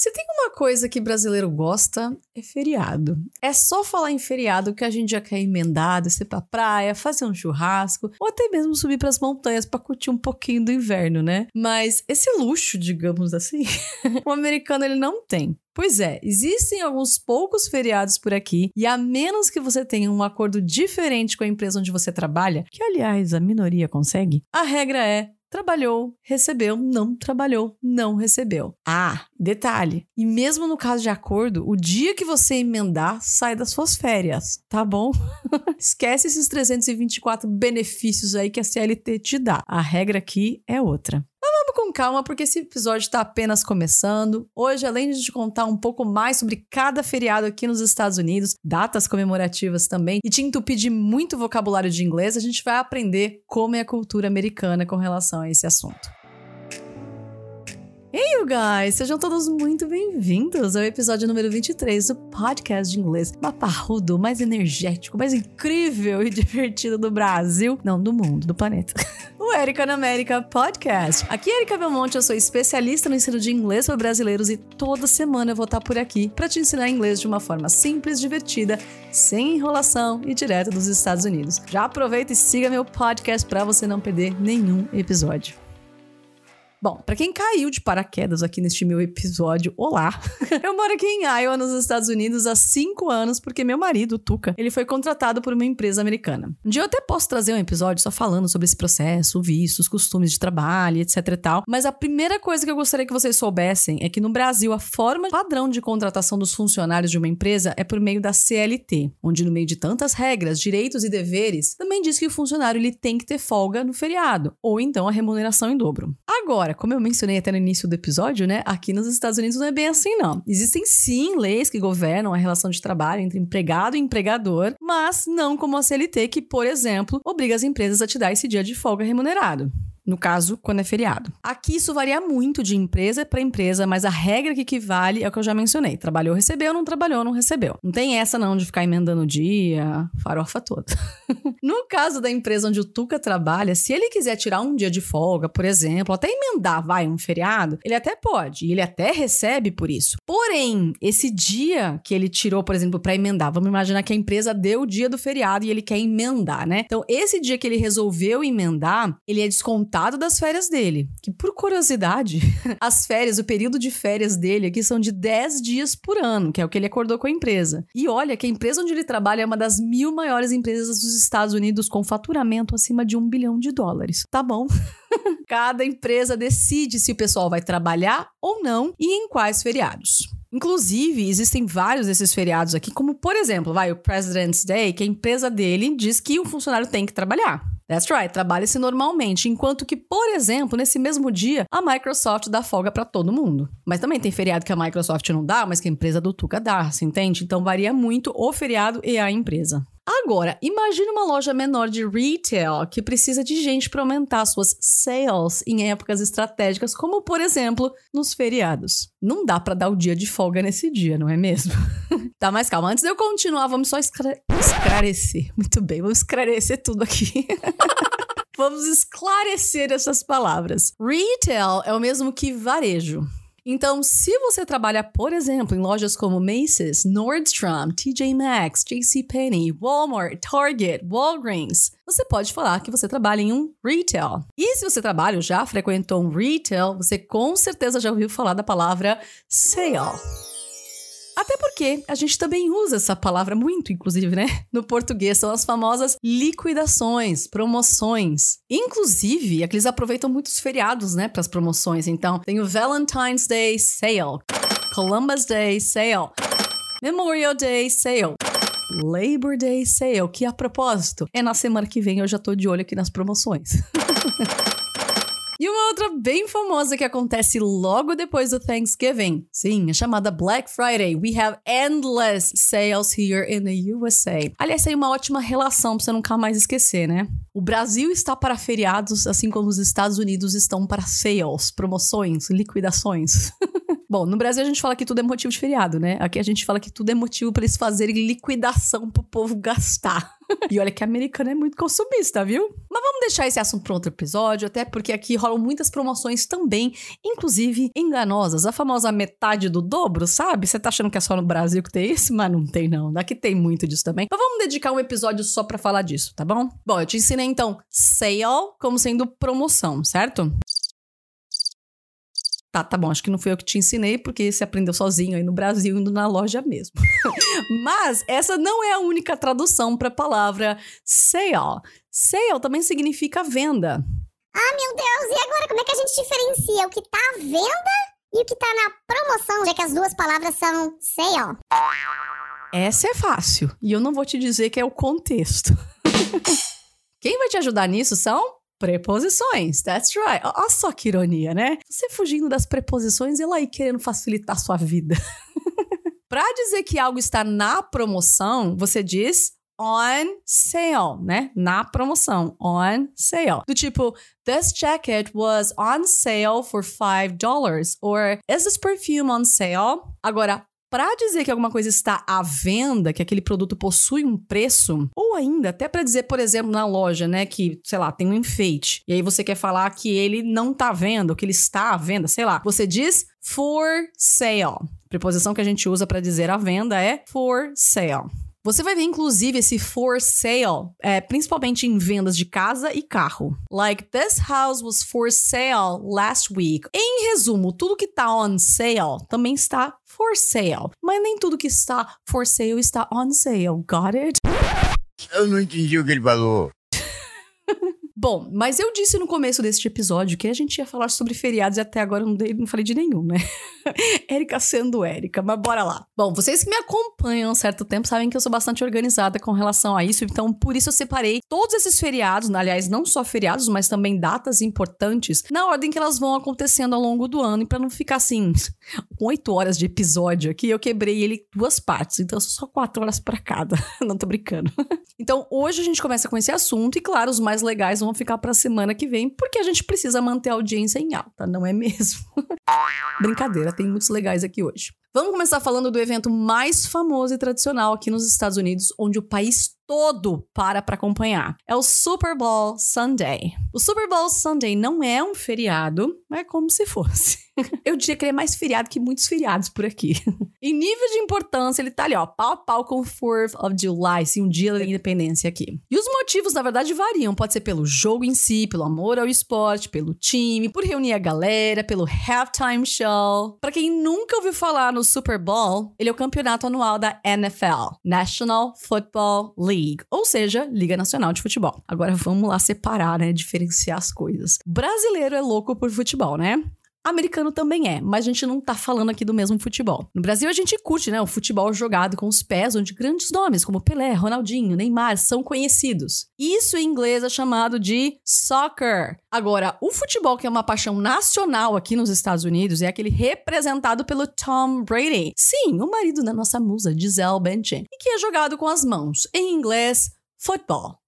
Se tem uma coisa que brasileiro gosta, é feriado. É só falar em feriado que a gente já quer emendar, descer pra praia, fazer um churrasco, ou até mesmo subir pras montanhas pra curtir um pouquinho do inverno, né? Mas esse luxo, digamos assim, o americano ele não tem. Pois é, existem alguns poucos feriados por aqui, e a menos que você tenha um acordo diferente com a empresa onde você trabalha, que aliás a minoria consegue, a regra é Trabalhou, recebeu, não trabalhou, não recebeu. Ah, detalhe. E mesmo no caso de acordo, o dia que você emendar sai das suas férias, tá bom? Esquece esses 324 benefícios aí que a CLT te dá. A regra aqui é outra. Com calma, porque esse episódio está apenas começando. Hoje, além de te contar um pouco mais sobre cada feriado aqui nos Estados Unidos, datas comemorativas também, e te entupir de muito vocabulário de inglês, a gente vai aprender como é a cultura americana com relação a esse assunto. Hey, you guys! Sejam todos muito bem-vindos ao episódio número 23 do podcast de inglês paparrudo, mais energético, mais incrível e divertido do Brasil, não do mundo, do planeta. o Erika na América Podcast. Aqui é Erika Belmonte, eu sou especialista no ensino de inglês para brasileiros e toda semana eu vou estar por aqui para te ensinar inglês de uma forma simples, divertida, sem enrolação e direto dos Estados Unidos. Já aproveita e siga meu podcast para você não perder nenhum episódio. Bom, para quem caiu de paraquedas aqui neste meu episódio, olá! Eu moro aqui em Iowa, nos Estados Unidos, há cinco anos, porque meu marido, Tuca, ele foi contratado por uma empresa americana. Um dia eu até posso trazer um episódio só falando sobre esse processo, vistos, costumes de trabalho, etc e tal, mas a primeira coisa que eu gostaria que vocês soubessem é que no Brasil a forma padrão de contratação dos funcionários de uma empresa é por meio da CLT, onde no meio de tantas regras, direitos e deveres, também diz que o funcionário ele tem que ter folga no feriado, ou então a remuneração em dobro. Agora, Agora, como eu mencionei até no início do episódio, né? Aqui nos Estados Unidos não é bem assim, não. Existem sim leis que governam a relação de trabalho entre empregado e empregador, mas não como a CLT, que, por exemplo, obriga as empresas a te dar esse dia de folga remunerado no caso, quando é feriado. Aqui isso varia muito de empresa para empresa, mas a regra que equivale é o que eu já mencionei. Trabalhou, recebeu, não trabalhou, não recebeu. Não tem essa não de ficar emendando o dia, farofa toda. no caso da empresa onde o Tuca trabalha, se ele quiser tirar um dia de folga, por exemplo, até emendar, vai, um feriado, ele até pode, e ele até recebe por isso. Porém, esse dia que ele tirou, por exemplo, para emendar, vamos imaginar que a empresa deu o dia do feriado e ele quer emendar, né? Então, esse dia que ele resolveu emendar, ele é descontado das férias dele. Que, por curiosidade, as férias, o período de férias dele aqui são de 10 dias por ano, que é o que ele acordou com a empresa. E olha que a empresa onde ele trabalha é uma das mil maiores empresas dos Estados Unidos com faturamento acima de um bilhão de dólares. Tá bom? Cada empresa decide se o pessoal vai trabalhar ou não e em quais feriados. Inclusive, existem vários desses feriados aqui, como por exemplo, vai o President's Day, que a empresa dele diz que o funcionário tem que trabalhar. That's right, trabalha-se normalmente, enquanto que, por exemplo, nesse mesmo dia, a Microsoft dá folga para todo mundo. Mas também tem feriado que a Microsoft não dá, mas que a empresa do Tuca dá, se entende? Então varia muito o feriado e a empresa. Agora, imagine uma loja menor de retail que precisa de gente para aumentar suas sales em épocas estratégicas, como por exemplo nos feriados. Não dá para dar o dia de folga nesse dia, não é mesmo? tá, mas calma, antes de eu continuar, vamos só esclare esclarecer. Muito bem, vamos esclarecer tudo aqui. vamos esclarecer essas palavras. Retail é o mesmo que varejo. Então, se você trabalha, por exemplo, em lojas como Macy's, Nordstrom, TJ Maxx, JCPenney, Walmart, Target, Walgreens, você pode falar que você trabalha em um retail. E se você trabalha ou já frequentou um retail, você com certeza já ouviu falar da palavra sale. Até porque a gente também usa essa palavra muito, inclusive, né? No português são as famosas liquidações, promoções. Inclusive, aqueles aproveitam muitos feriados, né, para as promoções. Então, tem o Valentine's Day Sale, Columbus Day Sale, Memorial Day Sale. Labor Day Sale, que a propósito, é na semana que vem eu já tô de olho aqui nas promoções. E uma outra bem famosa que acontece logo depois do Thanksgiving. Sim, é chamada Black Friday. We have endless sales here in the USA. Aliás, tem uma ótima relação pra você nunca mais esquecer, né? O Brasil está para feriados, assim como os Estados Unidos estão para sales, promoções, liquidações. Bom, no Brasil a gente fala que tudo é motivo de feriado, né? Aqui a gente fala que tudo é motivo para eles fazerem liquidação pro povo gastar. e olha que americano é muito consumista, viu? Mas vamos deixar esse assunto para outro episódio, até porque aqui rolam muitas promoções também, inclusive enganosas. A famosa metade do dobro, sabe? Você tá achando que é só no Brasil que tem isso? Mas não tem, não. Daqui tem muito disso também. Mas vamos dedicar um episódio só para falar disso, tá bom? Bom, eu te ensinei então sale como sendo promoção, certo? Tá, tá bom, acho que não fui eu que te ensinei, porque você aprendeu sozinho aí no Brasil, indo na loja mesmo. Mas essa não é a única tradução para a palavra sale. Sale também significa venda. Ah, meu Deus, e agora como é que a gente diferencia o que tá à venda e o que tá na promoção, já que as duas palavras são sale? Essa é fácil, e eu não vou te dizer que é o contexto. Quem vai te ajudar nisso são Preposições, that's right. Olha só que ironia, né? Você fugindo das preposições e ela aí querendo facilitar a sua vida. Para dizer que algo está na promoção, você diz on sale, né? Na promoção, on sale. Do tipo, this jacket was on sale for $5 or is this perfume on sale? Agora, para dizer que alguma coisa está à venda, que aquele produto possui um preço, ou ainda até para dizer, por exemplo, na loja, né, que, sei lá, tem um enfeite, e aí você quer falar que ele não tá à venda, ou que ele está à venda, sei lá, você diz for sale. A preposição que a gente usa para dizer à venda é for sale. Você vai ver, inclusive, esse for sale, é, principalmente em vendas de casa e carro. Like, this house was for sale last week. Em resumo, tudo que tá on sale também está for sale. Mas nem tudo que está for sale está on sale. Got it? Eu não entendi o que ele falou. Bom, mas eu disse no começo deste episódio que a gente ia falar sobre feriados e até agora eu não, dei, não falei de nenhum, né? Érica sendo Érica, mas bora lá. Bom, vocês que me acompanham há um certo tempo sabem que eu sou bastante organizada com relação a isso, então por isso eu separei todos esses feriados, aliás, não só feriados, mas também datas importantes, na ordem que elas vão acontecendo ao longo do ano, e para não ficar assim, com oito horas de episódio aqui, eu quebrei ele duas partes, então são só quatro horas para cada. não tô brincando. então hoje a gente começa com esse assunto, e claro, os mais legais vão ficar para a semana que vem, porque a gente precisa manter a audiência em alta, não é mesmo? Brincadeira, tem muitos legais aqui hoje. Vamos começar falando do evento mais famoso e tradicional aqui nos Estados Unidos, onde o país todo para para acompanhar. É o Super Bowl Sunday. O Super Bowl Sunday não é um feriado, é como se fosse. Eu diria que ele é mais feriado que muitos feriados por aqui. em nível de importância, ele tá ali, ó, pau a pau com o 4th of July, sim, um dia da independência aqui. E os motivos, na verdade, variam. Pode ser pelo jogo em si, pelo amor ao esporte, pelo time, por reunir a galera, pelo halftime show. Para quem nunca ouviu falar no Super Bowl, ele é o campeonato anual da NFL, National Football League, ou seja, Liga Nacional de Futebol. Agora vamos lá separar, né, diferenciar as coisas. Brasileiro é louco por futebol, né? Americano também é, mas a gente não tá falando aqui do mesmo futebol. No Brasil a gente curte, né, o futebol jogado com os pés, onde grandes nomes como Pelé, Ronaldinho, Neymar são conhecidos. Isso em inglês é chamado de soccer. Agora, o futebol que é uma paixão nacional aqui nos Estados Unidos é aquele representado pelo Tom Brady. Sim, o marido da nossa musa Gisele Bündchen, e que é jogado com as mãos. Em inglês, football.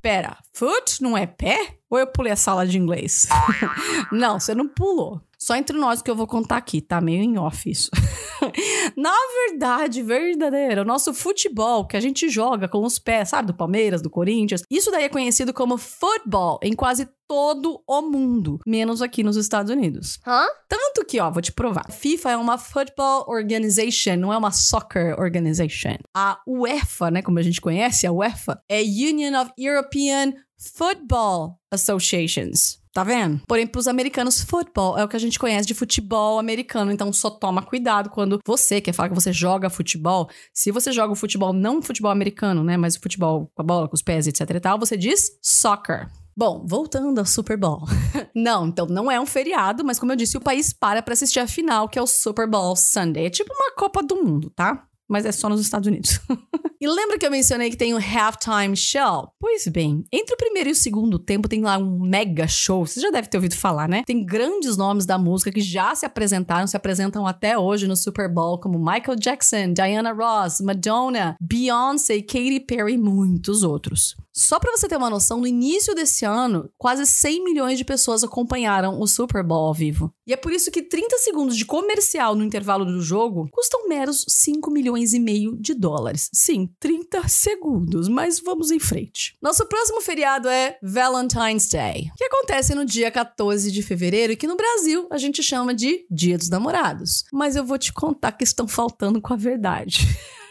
Pera, foot não é pé? Ou eu pulei a sala de inglês? não, você não pulou. Só entre nós que eu vou contar aqui, tá meio em off isso. Na verdade, verdadeira, o nosso futebol que a gente joga com os pés, sabe, do Palmeiras, do Corinthians, isso daí é conhecido como football em quase todo o mundo, menos aqui nos Estados Unidos. Hã? Tanto que, ó, vou te provar. FIFA é uma football organization, não é uma soccer organization. A UEFA, né, como a gente conhece, a UEFA é Union of European Football Associations. Tá vendo? Porém, pros americanos, futebol é o que a gente conhece de futebol americano. Então, só toma cuidado quando você quer falar que você joga futebol. Se você joga o futebol, não futebol americano, né? Mas o futebol com a bola, com os pés, etc e tal, você diz soccer. Bom, voltando ao Super Bowl. não, então não é um feriado, mas como eu disse, o país para para assistir a final, que é o Super Bowl Sunday. É tipo uma Copa do Mundo, tá? Mas é só nos Estados Unidos. e lembra que eu mencionei que tem o Halftime Show? Pois bem, entre o primeiro e o segundo tempo tem lá um mega show. Você já deve ter ouvido falar, né? Tem grandes nomes da música que já se apresentaram, se apresentam até hoje no Super Bowl, como Michael Jackson, Diana Ross, Madonna, Beyoncé, Katy Perry e muitos outros. Só para você ter uma noção, no início desse ano, quase 100 milhões de pessoas acompanharam o Super Bowl ao vivo. E é por isso que 30 segundos de comercial no intervalo do jogo custam meros 5 milhões e meio de dólares. Sim, 30 segundos, mas vamos em frente. Nosso próximo feriado é Valentine's Day, que acontece no dia 14 de fevereiro e que no Brasil a gente chama de Dia dos Namorados. Mas eu vou te contar que estão faltando com a verdade.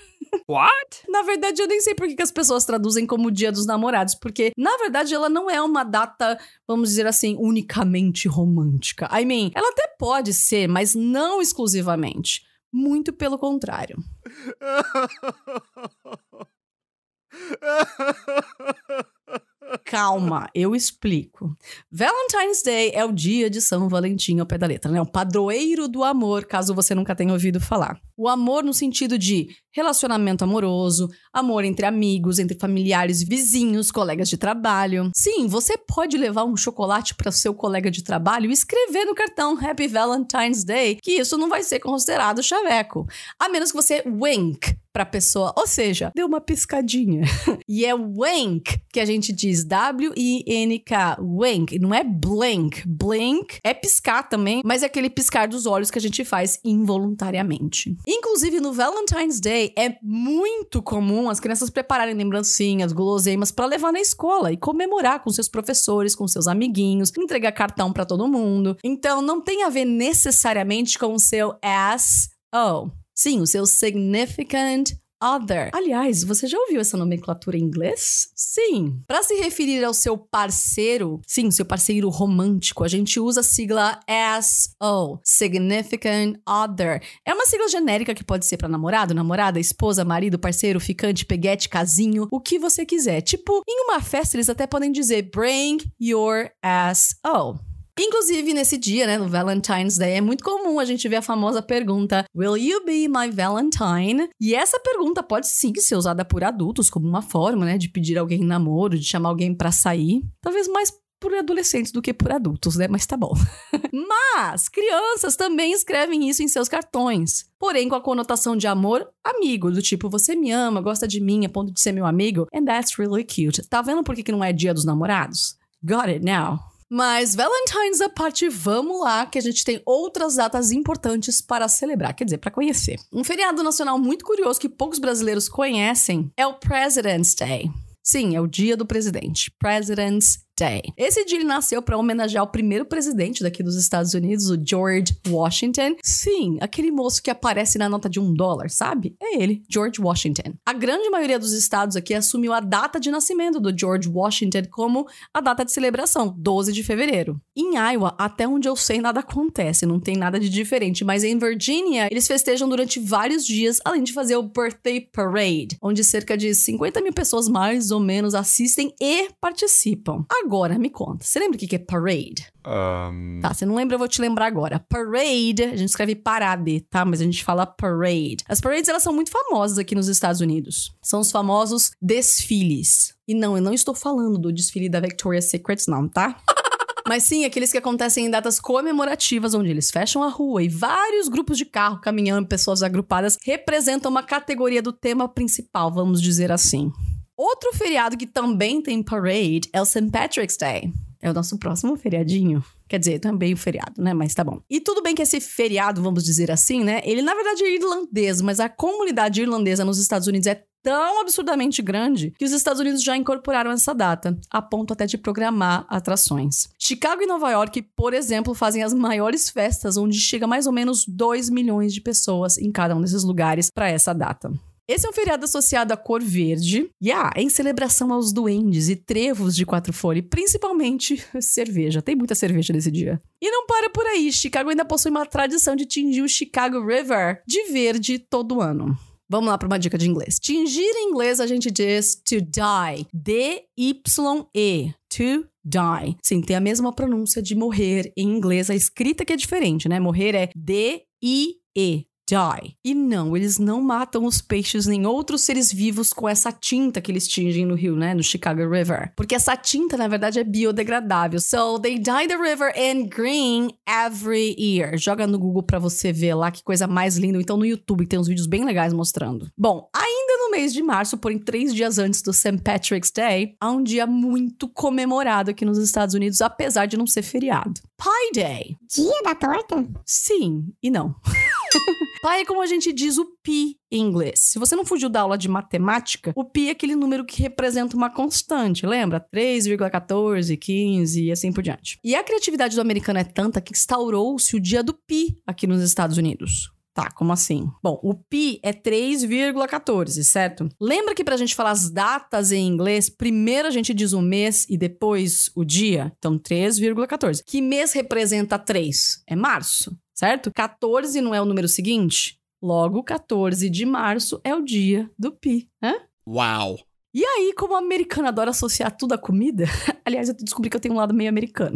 What? Na verdade, eu nem sei por que as pessoas traduzem como Dia dos Namorados, porque, na verdade, ela não é uma data, vamos dizer assim, unicamente romântica. I mean, ela até pode ser, mas não exclusivamente. Muito pelo contrário. Calma, eu explico. Valentine's Day é o dia de São Valentim ao pé da letra, né? O padroeiro do amor, caso você nunca tenha ouvido falar. O amor no sentido de relacionamento amoroso, amor entre amigos, entre familiares, vizinhos, colegas de trabalho. Sim, você pode levar um chocolate para seu colega de trabalho e escrever no cartão Happy Valentine's Day, que isso não vai ser considerado chaveco. A menos que você wink pra pessoa, ou seja, deu uma piscadinha. e é wank que a gente diz W-I-N-K, wank, não é blink. Blink é piscar também, mas é aquele piscar dos olhos que a gente faz involuntariamente. Inclusive no Valentine's Day é muito comum as crianças prepararem lembrancinhas, guloseimas para levar na escola e comemorar com seus professores, com seus amiguinhos, entregar cartão para todo mundo. Então não tem a ver necessariamente com o seu ass. Oh, Sim, o seu significant other. Aliás, você já ouviu essa nomenclatura em inglês? Sim. Para se referir ao seu parceiro, sim, seu parceiro romântico, a gente usa a sigla SO, significant other. É uma sigla genérica que pode ser para namorado, namorada, esposa, marido, parceiro, ficante, peguete, casinho, o que você quiser. Tipo, em uma festa eles até podem dizer bring your SO. Inclusive, nesse dia, né, no Valentine's Day, é muito comum a gente ver a famosa pergunta: Will you be my Valentine? E essa pergunta pode sim ser usada por adultos como uma forma, né, de pedir alguém em namoro, de chamar alguém para sair. Talvez mais por adolescentes do que por adultos, né? Mas tá bom. Mas crianças também escrevem isso em seus cartões. Porém, com a conotação de amor amigo, do tipo, você me ama, gosta de mim, a ponto de ser meu amigo. And that's really cute. Tá vendo por que, que não é dia dos namorados? Got it now. Mas Valentine's à parte, vamos lá, que a gente tem outras datas importantes para celebrar, quer dizer, para conhecer. Um feriado nacional muito curioso que poucos brasileiros conhecem é o President's Day. Sim, é o dia do presidente. President's Day. Esse dia ele nasceu para homenagear o primeiro presidente daqui dos Estados Unidos, o George Washington. Sim, aquele moço que aparece na nota de um dólar, sabe? É ele, George Washington. A grande maioria dos estados aqui assumiu a data de nascimento do George Washington como a data de celebração, 12 de fevereiro. Em Iowa, até onde eu sei, nada acontece, não tem nada de diferente, mas em Virginia, eles festejam durante vários dias, além de fazer o Birthday Parade, onde cerca de 50 mil pessoas mais ou menos assistem e participam. Agora, me conta, você lembra o que é parade? Um, Tá, você não lembra, eu vou te lembrar agora. Parade, a gente escreve parade, tá? Mas a gente fala parade. As parades, elas são muito famosas aqui nos Estados Unidos. São os famosos desfiles. E não, eu não estou falando do desfile da Victoria's Secret, não, tá? Mas sim, aqueles que acontecem em datas comemorativas, onde eles fecham a rua e vários grupos de carro, caminhão e pessoas agrupadas representam uma categoria do tema principal, vamos dizer assim. Outro feriado que também tem parade é o St. Patrick's Day. É o nosso próximo feriadinho. Quer dizer, também o feriado, né? Mas tá bom. E tudo bem que esse feriado, vamos dizer assim, né? Ele na verdade é irlandês, mas a comunidade irlandesa nos Estados Unidos é tão absurdamente grande que os Estados Unidos já incorporaram essa data, a ponto até de programar atrações. Chicago e Nova York, por exemplo, fazem as maiores festas, onde chega mais ou menos 2 milhões de pessoas em cada um desses lugares para essa data. Esse é um feriado associado à cor verde, e ah, em celebração aos duendes e trevos de quatro folhas, principalmente cerveja. Tem muita cerveja nesse dia. E não para por aí, Chicago ainda possui uma tradição de tingir o Chicago River de verde todo ano. Vamos lá para uma dica de inglês. Tingir em inglês a gente diz to die. D-Y-E. To die. Sim, tem a mesma pronúncia de morrer em inglês. A escrita que é diferente, né? Morrer é D-I-E. Die. E não, eles não matam os peixes nem outros seres vivos com essa tinta que eles tingem no rio, né? No Chicago River. Porque essa tinta, na verdade, é biodegradável. So they dye the river in green every year. Joga no Google pra você ver lá que coisa mais linda. Então no YouTube tem uns vídeos bem legais mostrando. Bom, ainda no mês de março, porém três dias antes do St. Patrick's Day, há um dia muito comemorado aqui nos Estados Unidos, apesar de não ser feriado. Pie Day. Dia da torta? Sim e não. Pai é como a gente diz o pi em inglês. Se você não fugiu da aula de matemática, o pi é aquele número que representa uma constante, lembra? 3,14, 15 e assim por diante. E a criatividade do americano é tanta que instaurou-se o dia do pi aqui nos Estados Unidos. Tá, como assim? Bom, o pi é 3,14, certo? Lembra que pra gente falar as datas em inglês, primeiro a gente diz o mês e depois o dia? Então, 3,14. Que mês representa 3? É março, certo? 14 não é o número seguinte? Logo, 14 de março é o dia do pi, né? Wow. E aí, como o americano adora associar tudo à comida, aliás, eu descobri que eu tenho um lado meio americano.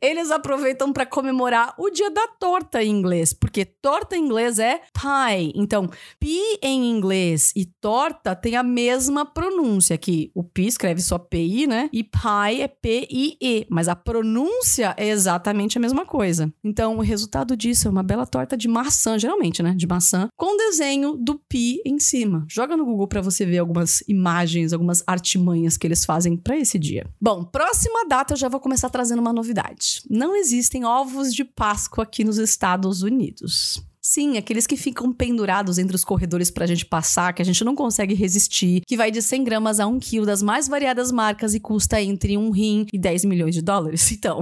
Eles aproveitam para comemorar o dia da torta em inglês, porque torta em inglês é pie. Então, pi em inglês e torta tem a mesma pronúncia que o pi escreve só PI, né? E pie é P-I-E, mas a pronúncia é exatamente a mesma coisa. Então, o resultado disso é uma bela torta de maçã, geralmente, né? De maçã, com desenho do pi em cima. Joga no Google para você ver algumas imagens, algumas artimanhas que eles fazem para esse dia. Bom, próxima data eu já vou começar trazendo uma novidade. Não existem ovos de Páscoa aqui nos Estados Unidos. Sim, aqueles que ficam pendurados entre os corredores pra gente passar, que a gente não consegue resistir, que vai de 100 gramas a 1 quilo das mais variadas marcas e custa entre um rim e 10 milhões de dólares. Então.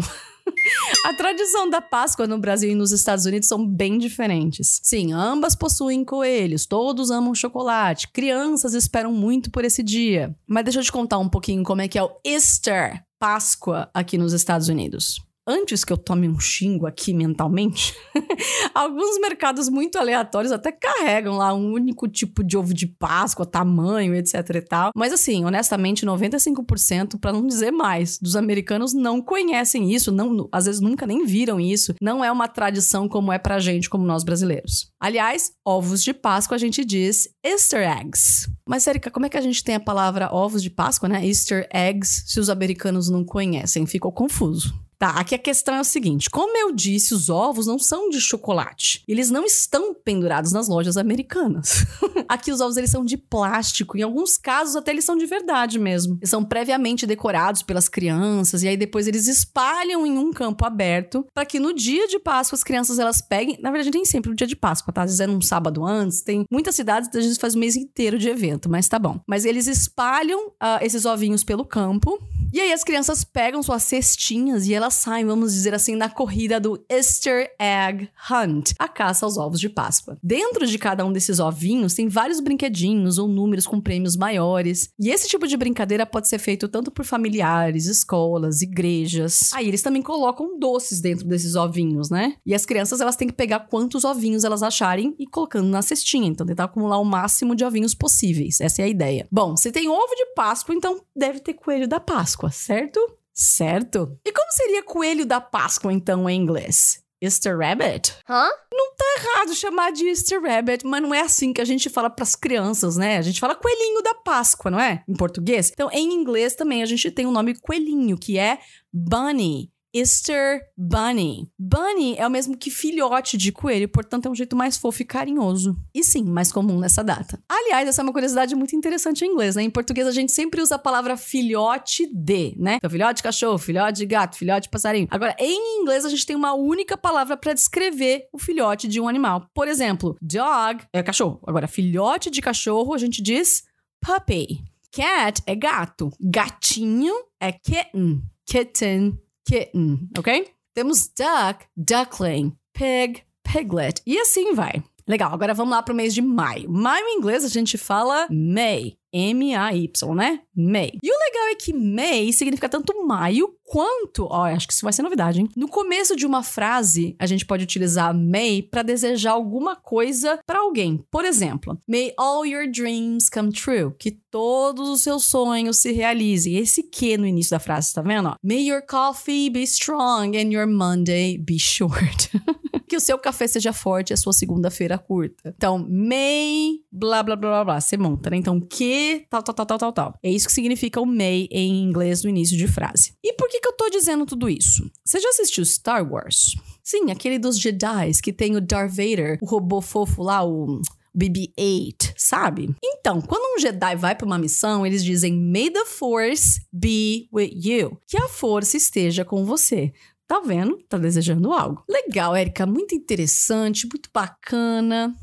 A tradição da Páscoa no Brasil e nos Estados Unidos são bem diferentes. Sim, ambas possuem coelhos, todos amam chocolate, crianças esperam muito por esse dia. Mas deixa eu te contar um pouquinho como é que é o Easter, Páscoa, aqui nos Estados Unidos antes que eu tome um xingo aqui mentalmente, alguns mercados muito aleatórios até carregam lá um único tipo de ovo de Páscoa, tamanho, etc e tal. Mas assim, honestamente, 95%, para não dizer mais, dos americanos não conhecem isso, não, às vezes nunca nem viram isso. Não é uma tradição como é pra gente, como nós brasileiros. Aliás, ovos de Páscoa a gente diz Easter eggs. Mas, Sérica, como é que a gente tem a palavra ovos de Páscoa, né? Easter eggs, se os americanos não conhecem? Ficou confuso. Tá, aqui a questão é o seguinte: como eu disse, os ovos não são de chocolate. Eles não estão pendurados nas lojas americanas. aqui os ovos eles são de plástico, em alguns casos até eles são de verdade mesmo. Eles são previamente decorados pelas crianças e aí depois eles espalham em um campo aberto para que no dia de Páscoa as crianças elas peguem, na verdade nem sempre no dia de Páscoa, tá? Às vezes é num sábado antes, tem muitas cidades às vezes faz o mês inteiro de evento, mas tá bom. Mas eles espalham uh, esses ovinhos pelo campo e aí as crianças pegam suas cestinhas e elas saem, vamos dizer assim, na corrida do Easter Egg Hunt, a caça aos ovos de Páscoa. Dentro de cada um desses ovinhos tem vários brinquedinhos ou números com prêmios maiores. E esse tipo de brincadeira pode ser feito tanto por familiares, escolas, igrejas. Aí eles também colocam doces dentro desses ovinhos, né? E as crianças elas têm que pegar quantos ovinhos elas acharem e colocando na cestinha. Então tentar acumular o máximo de ovinhos possíveis. Essa é a ideia. Bom, se tem ovo de Páscoa, então deve ter coelho da Páscoa, certo? Certo? E como seria coelho da Páscoa, então, em inglês? Easter Rabbit? Hã? Não tá errado chamar de Easter Rabbit, mas não é assim que a gente fala pras crianças, né? A gente fala coelhinho da Páscoa, não é? Em português. Então, em inglês também a gente tem o nome coelhinho, que é Bunny. Easter Bunny. Bunny é o mesmo que filhote de coelho, portanto é um jeito mais fofo e carinhoso. E sim, mais comum nessa data. Aliás, essa é uma curiosidade muito interessante em inglês, né? Em português a gente sempre usa a palavra filhote de, né? Então, filhote de cachorro, filhote de gato, filhote de passarinho. Agora, em inglês a gente tem uma única palavra para descrever o filhote de um animal. Por exemplo, dog é cachorro. Agora, filhote de cachorro a gente diz puppy. Cat é gato. Gatinho é kitten. Kitten kitten, ok? Temos duck, duckling, pig, piglet. E assim vai. Legal, agora vamos lá para o mês de maio. Maio em inglês a gente fala May. M-A-Y, né? May. E o legal é que May significa tanto maio quanto. Ó, acho que isso vai ser novidade, hein? No começo de uma frase, a gente pode utilizar May para desejar alguma coisa para alguém. Por exemplo, May all your dreams come true. Que todos os seus sonhos se realizem. Esse que no início da frase, tá vendo? May your coffee be strong and your Monday be short. que o seu café seja forte e a sua segunda-feira curta. Então, may, blá, blá, blá, blá, blá. Você monta, né? Então, que, tal, tal, tal, tal, tal, tal. É isso que significa o may em inglês no início de frase. E por que, que eu tô dizendo tudo isso? Você já assistiu Star Wars? Sim, aquele dos Jedi que tem o Darth Vader, o robô fofo lá, o BB-8, sabe? Então, quando um Jedi vai para uma missão, eles dizem May the Force be with you. Que a força esteja com você. Tá vendo? Tá desejando algo. Legal, Erika, muito interessante, muito bacana.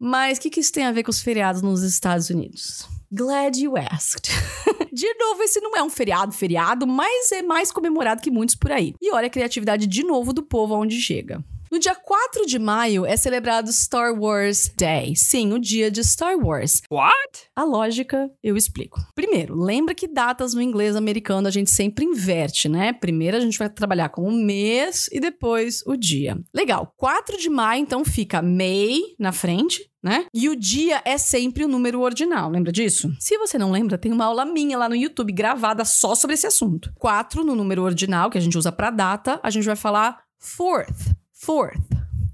Mas o que, que isso tem a ver com os feriados nos Estados Unidos? Glad you asked. de novo, esse não é um feriado, feriado, mas é mais comemorado que muitos por aí. E olha a criatividade de novo do povo aonde chega. No dia 4 de maio é celebrado Star Wars Day. Sim, o dia de Star Wars. What? A lógica eu explico. Primeiro, lembra que datas no inglês americano a gente sempre inverte, né? Primeiro a gente vai trabalhar com o mês e depois o dia. Legal. 4 de maio então fica May na frente, né? E o dia é sempre o número ordinal, lembra disso? Se você não lembra, tem uma aula minha lá no YouTube gravada só sobre esse assunto. 4 no número ordinal que a gente usa para data, a gente vai falar fourth. Fourth.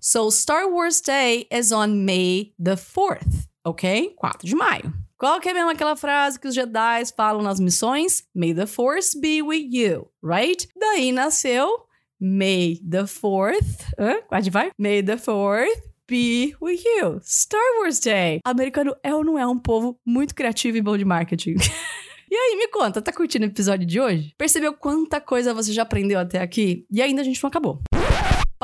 So Star Wars Day is on May the 4th, ok? 4 de maio. Qual que é mesmo aquela frase que os Jedi falam nas missões? May the Force be with you, right? Daí nasceu May the 4th. Hã? Quase vai? May the 4th be with you. Star Wars Day. Americano é ou não é um povo muito criativo e bom de marketing? E aí, me conta, tá curtindo o episódio de hoje? Percebeu quanta coisa você já aprendeu até aqui? E ainda a gente não acabou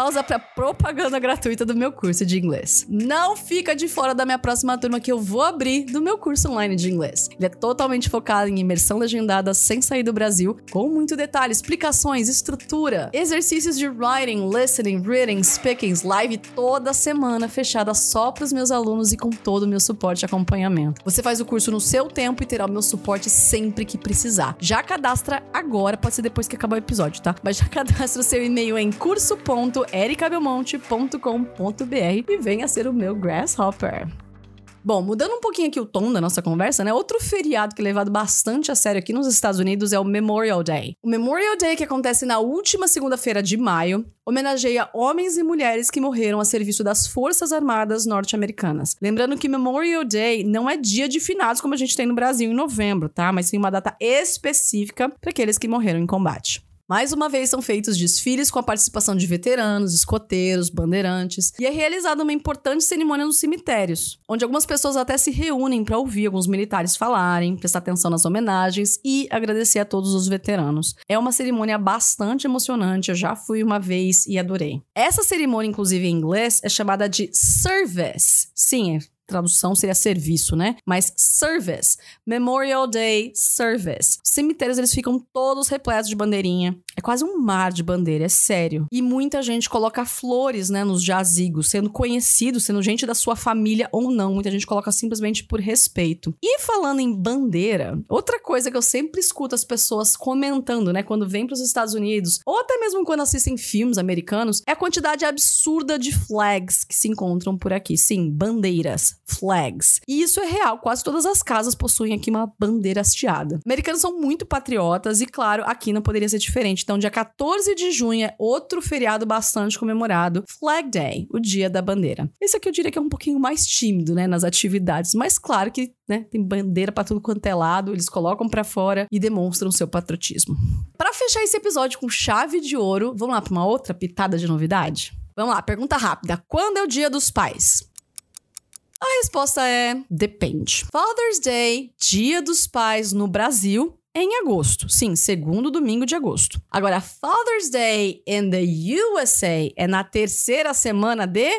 pausa para propaganda gratuita do meu curso de inglês. Não fica de fora da minha próxima turma que eu vou abrir do meu curso online de inglês. Ele é totalmente focado em imersão legendada sem sair do Brasil, com muito detalhe, explicações, estrutura, exercícios de writing, listening, reading, speaking, live toda semana fechada só para os meus alunos e com todo o meu suporte e acompanhamento. Você faz o curso no seu tempo e terá o meu suporte sempre que precisar. Já cadastra agora, pode ser depois que acabar o episódio, tá? Mas já cadastra o seu e-mail em curso.com ericabelmonte.com.br e venha ser o meu Grasshopper. Bom, mudando um pouquinho aqui o tom da nossa conversa, né? Outro feriado que é levado bastante a sério aqui nos Estados Unidos é o Memorial Day. O Memorial Day, que acontece na última segunda-feira de maio, homenageia homens e mulheres que morreram a serviço das Forças Armadas norte-americanas. Lembrando que Memorial Day não é dia de finados como a gente tem no Brasil em novembro, tá? Mas sim uma data específica para aqueles que morreram em combate. Mais uma vez são feitos desfiles com a participação de veteranos, escoteiros, bandeirantes, e é realizada uma importante cerimônia nos cemitérios, onde algumas pessoas até se reúnem para ouvir alguns militares falarem, prestar atenção nas homenagens e agradecer a todos os veteranos. É uma cerimônia bastante emocionante, eu já fui uma vez e adorei. Essa cerimônia, inclusive em inglês, é chamada de service. Sim, tradução seria serviço, né? Mas service, Memorial Day Service. Os cemitérios eles ficam todos repletos de bandeirinha. É quase um mar de bandeira, é sério. E muita gente coloca flores, né, nos jazigos, sendo conhecido, sendo gente da sua família ou não. Muita gente coloca simplesmente por respeito. E falando em bandeira, outra coisa que eu sempre escuto as pessoas comentando, né, quando vêm para os Estados Unidos, ou até mesmo quando assistem filmes americanos, é a quantidade absurda de flags que se encontram por aqui. Sim, bandeiras flags. E isso é real, quase todas as casas possuem aqui uma bandeira hasteada. Americanos são muito patriotas e, claro, aqui não poderia ser diferente. Então, dia 14 de junho é outro feriado bastante comemorado, Flag Day, o Dia da Bandeira. Esse aqui eu diria que é um pouquinho mais tímido, né, nas atividades, mas claro que, né, tem bandeira para tudo quanto é lado, eles colocam para fora e demonstram seu patriotismo. Para fechar esse episódio com chave de ouro, vamos lá para uma outra pitada de novidade? Vamos lá, pergunta rápida. Quando é o Dia dos Pais? A resposta é depende. Father's Day, Dia dos Pais no Brasil, em agosto. Sim, segundo domingo de agosto. Agora, Father's Day in the USA é na terceira semana de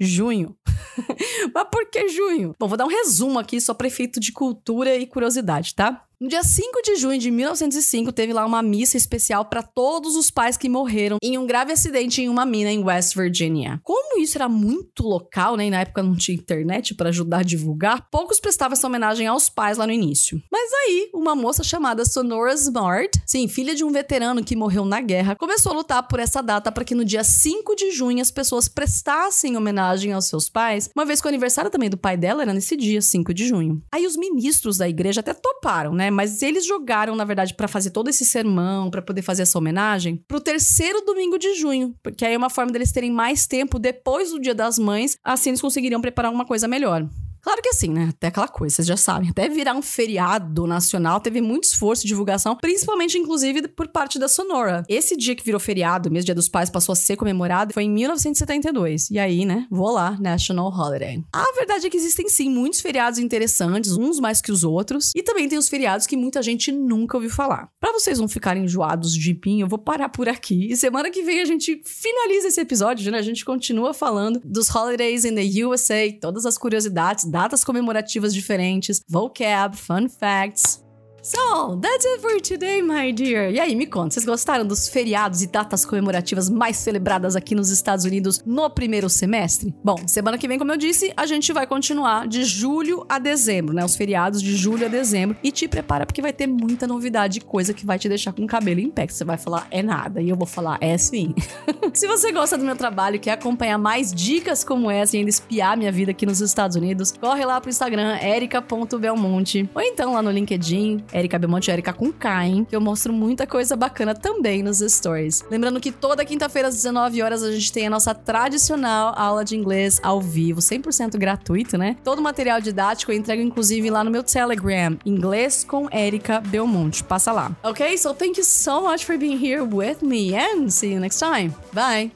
junho. Mas por que junho? Bom, vou dar um resumo aqui só para efeito de cultura e curiosidade, tá? No dia 5 de junho de 1905, teve lá uma missa especial para todos os pais que morreram em um grave acidente em uma mina em West Virginia. Como isso era muito local, né, e na época não tinha internet para ajudar a divulgar, poucos prestavam essa homenagem aos pais lá no início. Mas aí, uma moça chamada Sonora Smart, sim, filha de um veterano que morreu na guerra, começou a lutar por essa data para que no dia 5 de junho as pessoas prestassem homenagem aos seus pais, uma vez que o aniversário também do pai dela era nesse dia, 5 de junho. Aí os ministros da igreja até toparam, né? Né? Mas eles jogaram, na verdade, pra fazer todo esse sermão, pra poder fazer essa homenagem, pro terceiro domingo de junho, porque aí é uma forma deles terem mais tempo depois do Dia das Mães, assim eles conseguiriam preparar uma coisa melhor. Claro que assim, né? Até aquela coisa, vocês já sabem. Até virar um feriado nacional, teve muito esforço de divulgação, principalmente, inclusive, por parte da Sonora. Esse dia que virou feriado, mesmo Dia dos Pais, passou a ser comemorado, foi em 1972. E aí, né? Vou lá, National Holiday. A verdade é que existem, sim, muitos feriados interessantes, uns mais que os outros. E também tem os feriados que muita gente nunca ouviu falar. Para vocês não ficarem enjoados de pin, eu vou parar por aqui. E semana que vem a gente finaliza esse episódio, né? A gente continua falando dos holidays in the USA, todas as curiosidades, datas comemorativas diferentes, vocab, fun facts. So, that's it for today, my dear. E aí, me conta, vocês gostaram dos feriados e datas comemorativas mais celebradas aqui nos Estados Unidos no primeiro semestre? Bom, semana que vem, como eu disse, a gente vai continuar de julho a dezembro, né? Os feriados de julho a dezembro. E te prepara porque vai ter muita novidade, coisa que vai te deixar com o cabelo em pé. Que você vai falar, é nada. E eu vou falar, é sim. Se você gosta do meu trabalho e quer acompanhar mais dicas como essa e ainda espiar minha vida aqui nos Estados Unidos, corre lá pro Instagram, erica.belmonte. Ou então lá no LinkedIn, Erika Belmonte, Erika com K, hein? Que eu mostro muita coisa bacana também nos stories. Lembrando que toda quinta-feira às 19 horas a gente tem a nossa tradicional aula de inglês ao vivo, 100% gratuito, né? Todo o material didático eu entrego inclusive lá no meu Telegram, Inglês com Erika Belmonte. Passa lá. Ok? So thank you so much for being here with me and see you next time. Bye!